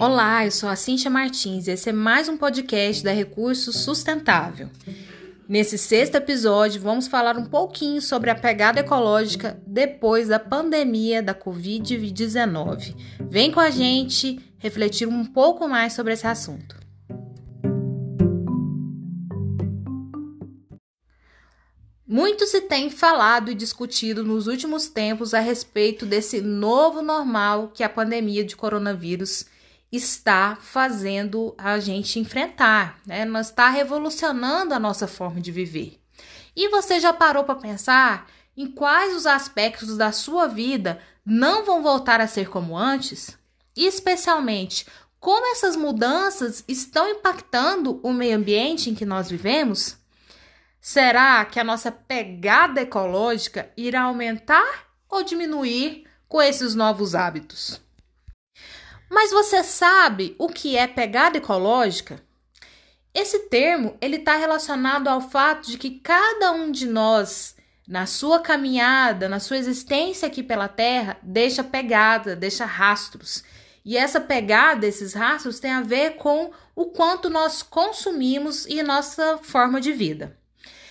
Olá, eu sou a Cintia Martins e esse é mais um podcast da Recurso Sustentável. Nesse sexto episódio, vamos falar um pouquinho sobre a pegada ecológica depois da pandemia da Covid-19. Vem com a gente refletir um pouco mais sobre esse assunto. Muito se tem falado e discutido nos últimos tempos a respeito desse novo normal que a pandemia de coronavírus está fazendo a gente enfrentar, né? Nós está revolucionando a nossa forma de viver. E você já parou para pensar em quais os aspectos da sua vida não vão voltar a ser como antes? E especialmente, como essas mudanças estão impactando o meio ambiente em que nós vivemos? Será que a nossa pegada ecológica irá aumentar ou diminuir com esses novos hábitos? Mas você sabe o que é pegada ecológica? Esse termo ele está relacionado ao fato de que cada um de nós, na sua caminhada, na sua existência aqui pela Terra, deixa pegada, deixa rastros. E essa pegada, esses rastros, tem a ver com o quanto nós consumimos e nossa forma de vida.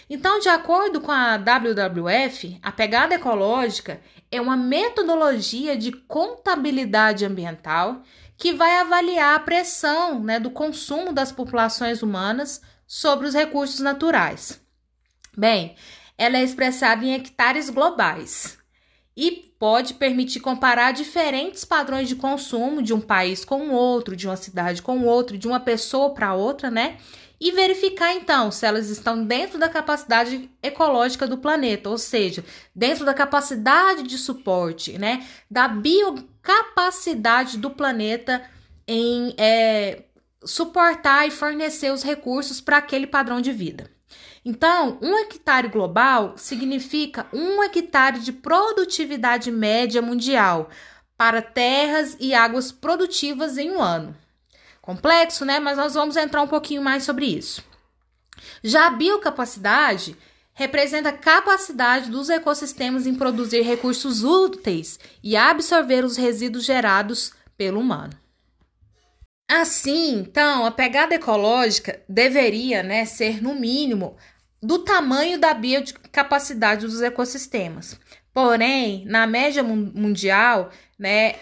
Então, de acordo com a WWF, a pegada ecológica é uma metodologia de contabilidade ambiental que vai avaliar a pressão né, do consumo das populações humanas sobre os recursos naturais. Bem, ela é expressada em hectares globais e pode permitir comparar diferentes padrões de consumo de um país com outro, de uma cidade com outro, de uma pessoa para outra, né? E verificar então se elas estão dentro da capacidade ecológica do planeta, ou seja, dentro da capacidade de suporte, né, da biocapacidade do planeta em é, suportar e fornecer os recursos para aquele padrão de vida. Então, um hectare global significa um hectare de produtividade média mundial para terras e águas produtivas em um ano. Complexo, né? Mas nós vamos entrar um pouquinho mais sobre isso. Já a biocapacidade representa a capacidade dos ecossistemas em produzir recursos úteis e absorver os resíduos gerados pelo humano. Assim, então, a pegada ecológica deveria né, ser, no mínimo, do tamanho da biocapacidade dos ecossistemas. Porém, na média mundial, né,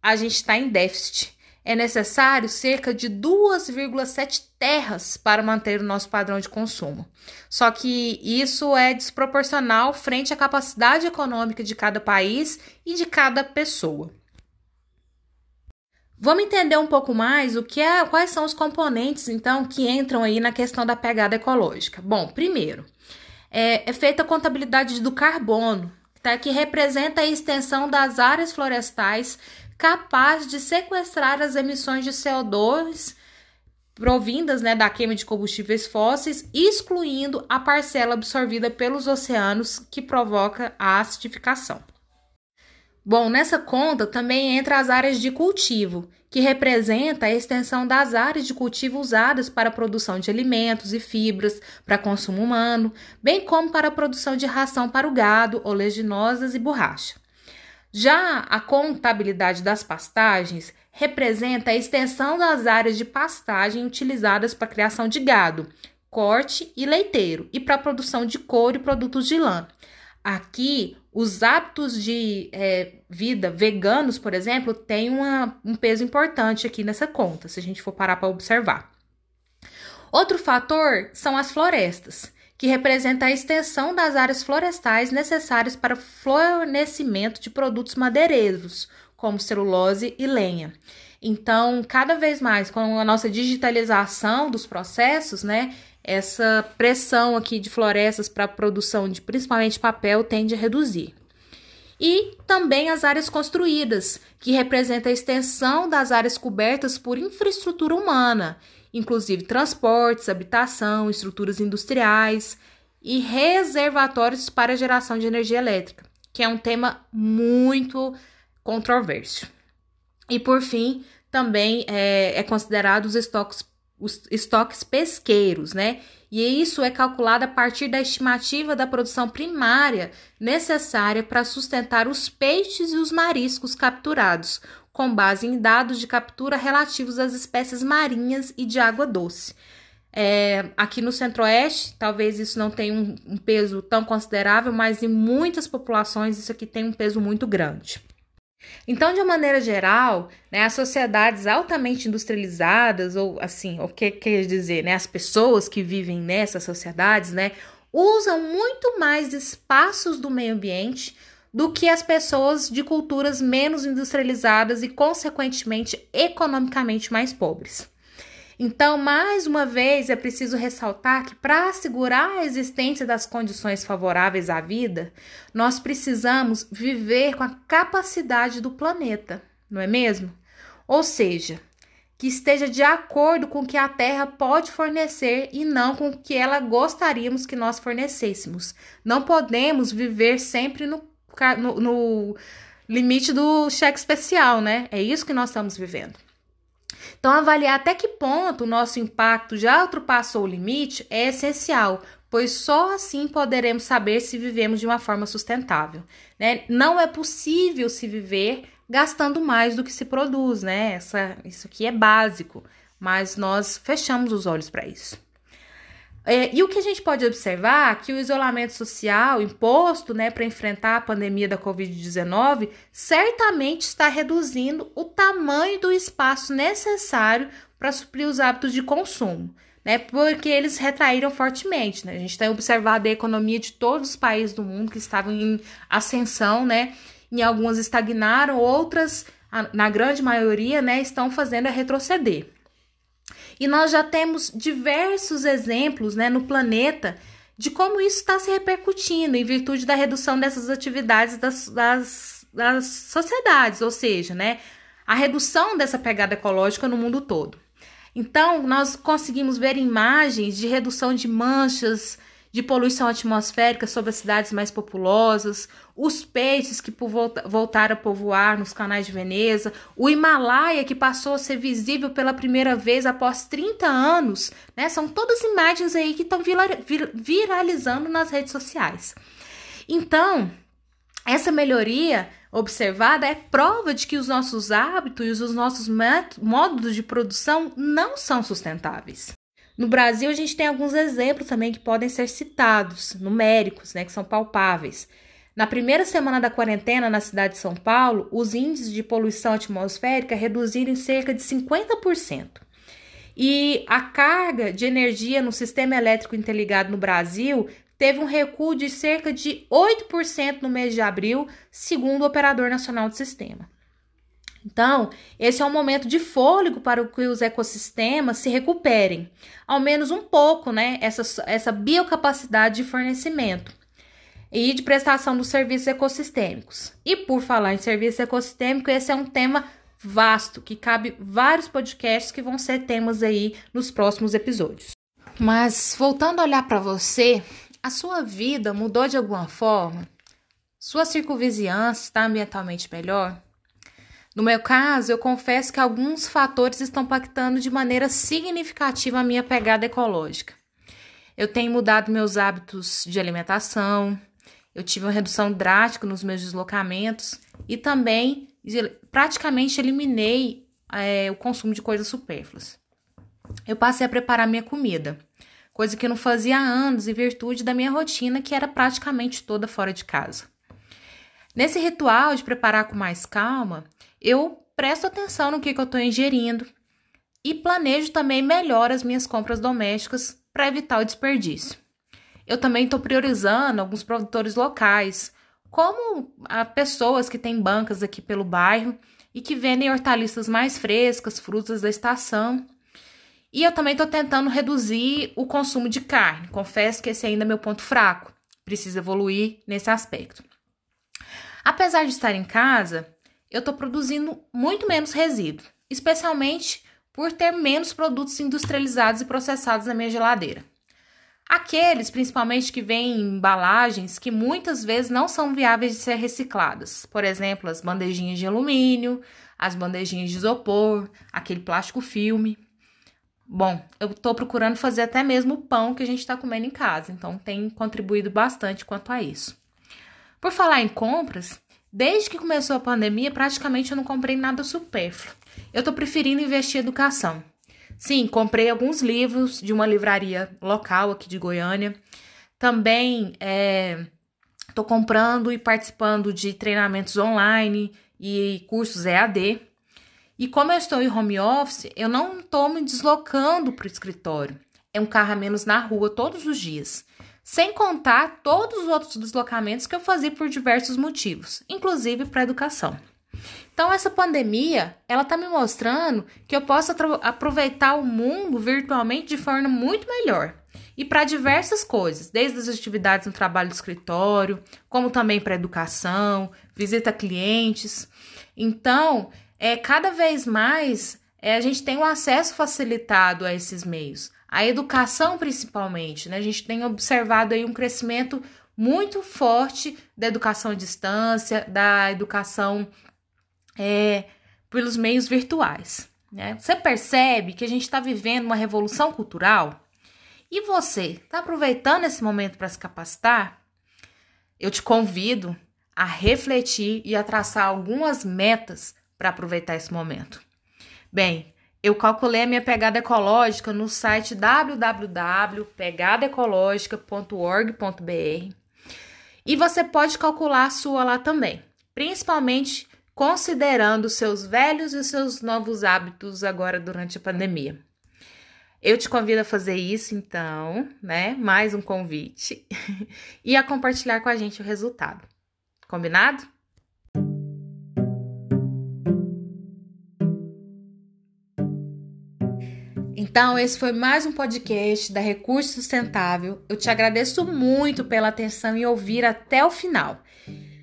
a gente está em déficit é necessário cerca de 2,7 terras para manter o nosso padrão de consumo. Só que isso é desproporcional frente à capacidade econômica de cada país e de cada pessoa. Vamos entender um pouco mais o que é, quais são os componentes então que entram aí na questão da pegada ecológica. Bom, primeiro, é, é feita a contabilidade do carbono, tá, que representa a extensão das áreas florestais capaz de sequestrar as emissões de CO2 provindas né, da queima de combustíveis fósseis, excluindo a parcela absorvida pelos oceanos que provoca a acidificação. Bom, nessa conta também entra as áreas de cultivo, que representa a extensão das áreas de cultivo usadas para a produção de alimentos e fibras para consumo humano, bem como para a produção de ração para o gado, oleaginosas e borracha. Já a contabilidade das pastagens representa a extensão das áreas de pastagem utilizadas para a criação de gado, corte e leiteiro e para a produção de couro e produtos de lã. Aqui, os hábitos de é, vida veganos, por exemplo, têm uma, um peso importante aqui nessa conta, se a gente for parar para observar. Outro fator são as florestas que representa a extensão das áreas florestais necessárias para o fornecimento de produtos madeireiros, como celulose e lenha. Então, cada vez mais, com a nossa digitalização dos processos, né, essa pressão aqui de florestas para a produção de principalmente papel tende a reduzir. E também as áreas construídas, que representa a extensão das áreas cobertas por infraestrutura humana inclusive transportes, habitação, estruturas industriais e reservatórios para geração de energia elétrica, que é um tema muito controverso. E por fim, também é, é considerado os estoques, os estoques pesqueiros, né? E isso é calculado a partir da estimativa da produção primária necessária para sustentar os peixes e os mariscos capturados, com base em dados de captura relativos às espécies marinhas e de água doce. É, aqui no Centro-Oeste, talvez isso não tenha um, um peso tão considerável, mas em muitas populações isso aqui tem um peso muito grande. Então, de uma maneira geral, né, as sociedades altamente industrializadas, ou assim, o que quer dizer, né, as pessoas que vivem nessas sociedades, né, usam muito mais espaços do meio ambiente do que as pessoas de culturas menos industrializadas e, consequentemente, economicamente mais pobres. Então, mais uma vez, é preciso ressaltar que para assegurar a existência das condições favoráveis à vida, nós precisamos viver com a capacidade do planeta, não é mesmo? Ou seja, que esteja de acordo com o que a Terra pode fornecer e não com o que ela gostaríamos que nós fornecêssemos. Não podemos viver sempre no, no, no limite do cheque especial, né? É isso que nós estamos vivendo. Então, avaliar até que ponto o nosso impacto já ultrapassou o limite é essencial, pois só assim poderemos saber se vivemos de uma forma sustentável. Né? Não é possível se viver gastando mais do que se produz, né? Essa, isso aqui é básico, mas nós fechamos os olhos para isso. É, e o que a gente pode observar é que o isolamento social imposto né, para enfrentar a pandemia da Covid-19 certamente está reduzindo o tamanho do espaço necessário para suprir os hábitos de consumo, né, porque eles retraíram fortemente. Né? A gente tem observado a economia de todos os países do mundo que estavam em ascensão, né, em algumas estagnaram, outras, na grande maioria, né, estão fazendo a retroceder. E nós já temos diversos exemplos né, no planeta de como isso está se repercutindo em virtude da redução dessas atividades das, das, das sociedades, ou seja, né, a redução dessa pegada ecológica no mundo todo. Então, nós conseguimos ver imagens de redução de manchas de poluição atmosférica sobre as cidades mais populosas, os peixes que voltaram a povoar nos canais de Veneza, o Himalaia que passou a ser visível pela primeira vez após 30 anos, né? São todas imagens aí que estão viralizando nas redes sociais. Então, essa melhoria observada é prova de que os nossos hábitos e os nossos modos de produção não são sustentáveis. No Brasil, a gente tem alguns exemplos também que podem ser citados, numéricos, né, que são palpáveis. Na primeira semana da quarentena na cidade de São Paulo, os índices de poluição atmosférica reduziram em cerca de 50%. E a carga de energia no sistema elétrico interligado no Brasil teve um recuo de cerca de 8% no mês de abril, segundo o Operador Nacional do Sistema. Então, esse é um momento de fôlego para que os ecossistemas se recuperem, ao menos um pouco, né? Essa, essa biocapacidade de fornecimento e de prestação dos serviços ecossistêmicos. E por falar em serviço ecossistêmico, esse é um tema vasto que cabe vários podcasts que vão ser temas aí nos próximos episódios. Mas voltando a olhar para você, a sua vida mudou de alguma forma? Sua circunvizinhança está ambientalmente melhor? No meu caso, eu confesso que alguns fatores estão impactando de maneira significativa a minha pegada ecológica. Eu tenho mudado meus hábitos de alimentação, eu tive uma redução drástica nos meus deslocamentos e também praticamente eliminei é, o consumo de coisas supérfluas. Eu passei a preparar minha comida, coisa que eu não fazia há anos em virtude da minha rotina que era praticamente toda fora de casa. Nesse ritual de preparar com mais calma, eu presto atenção no que, que eu estou ingerindo e planejo também melhor as minhas compras domésticas para evitar o desperdício. Eu também estou priorizando alguns produtores locais, como pessoas que têm bancas aqui pelo bairro e que vendem hortaliças mais frescas, frutas da estação. E eu também estou tentando reduzir o consumo de carne. Confesso que esse ainda é meu ponto fraco. Preciso evoluir nesse aspecto. Apesar de estar em casa, eu estou produzindo muito menos resíduo, especialmente por ter menos produtos industrializados e processados na minha geladeira. Aqueles, principalmente, que vêm em embalagens que muitas vezes não são viáveis de ser recicladas. Por exemplo, as bandejinhas de alumínio, as bandejinhas de isopor, aquele plástico filme. Bom, eu estou procurando fazer até mesmo o pão que a gente está comendo em casa, então tem contribuído bastante quanto a isso. Por falar em compras, Desde que começou a pandemia, praticamente eu não comprei nada supérfluo. Eu tô preferindo investir em educação. Sim, comprei alguns livros de uma livraria local aqui de Goiânia. Também é, tô comprando e participando de treinamentos online e cursos EAD. E como eu estou em home office, eu não estou me deslocando para o escritório. É um carro a menos na rua todos os dias. Sem contar todos os outros deslocamentos que eu fazia por diversos motivos, inclusive para educação. Então essa pandemia, ela está me mostrando que eu posso aproveitar o mundo virtualmente de forma muito melhor. E para diversas coisas, desde as atividades no trabalho do escritório, como também para educação, visita a clientes. Então, é, cada vez mais é, a gente tem um acesso facilitado a esses meios. A educação, principalmente, né? A gente tem observado aí um crescimento muito forte da educação à distância, da educação é, pelos meios virtuais. Né? Você percebe que a gente está vivendo uma revolução cultural? E você está aproveitando esse momento para se capacitar? Eu te convido a refletir e a traçar algumas metas para aproveitar esse momento. Bem, eu calculei a minha pegada ecológica no site www.pegadaecológica.org.br e você pode calcular a sua lá também, principalmente considerando seus velhos e seus novos hábitos agora durante a pandemia. Eu te convido a fazer isso, então, né? Mais um convite e a compartilhar com a gente o resultado. Combinado? Então, esse foi mais um podcast da Recurso Sustentável. Eu te agradeço muito pela atenção e ouvir até o final.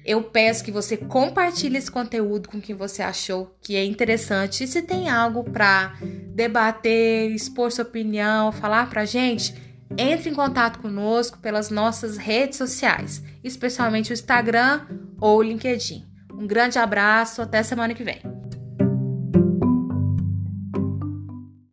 Eu peço que você compartilhe esse conteúdo com quem você achou que é interessante. E se tem algo para debater, expor sua opinião, falar pra gente, entre em contato conosco pelas nossas redes sociais, especialmente o Instagram ou o LinkedIn. Um grande abraço, até semana que vem.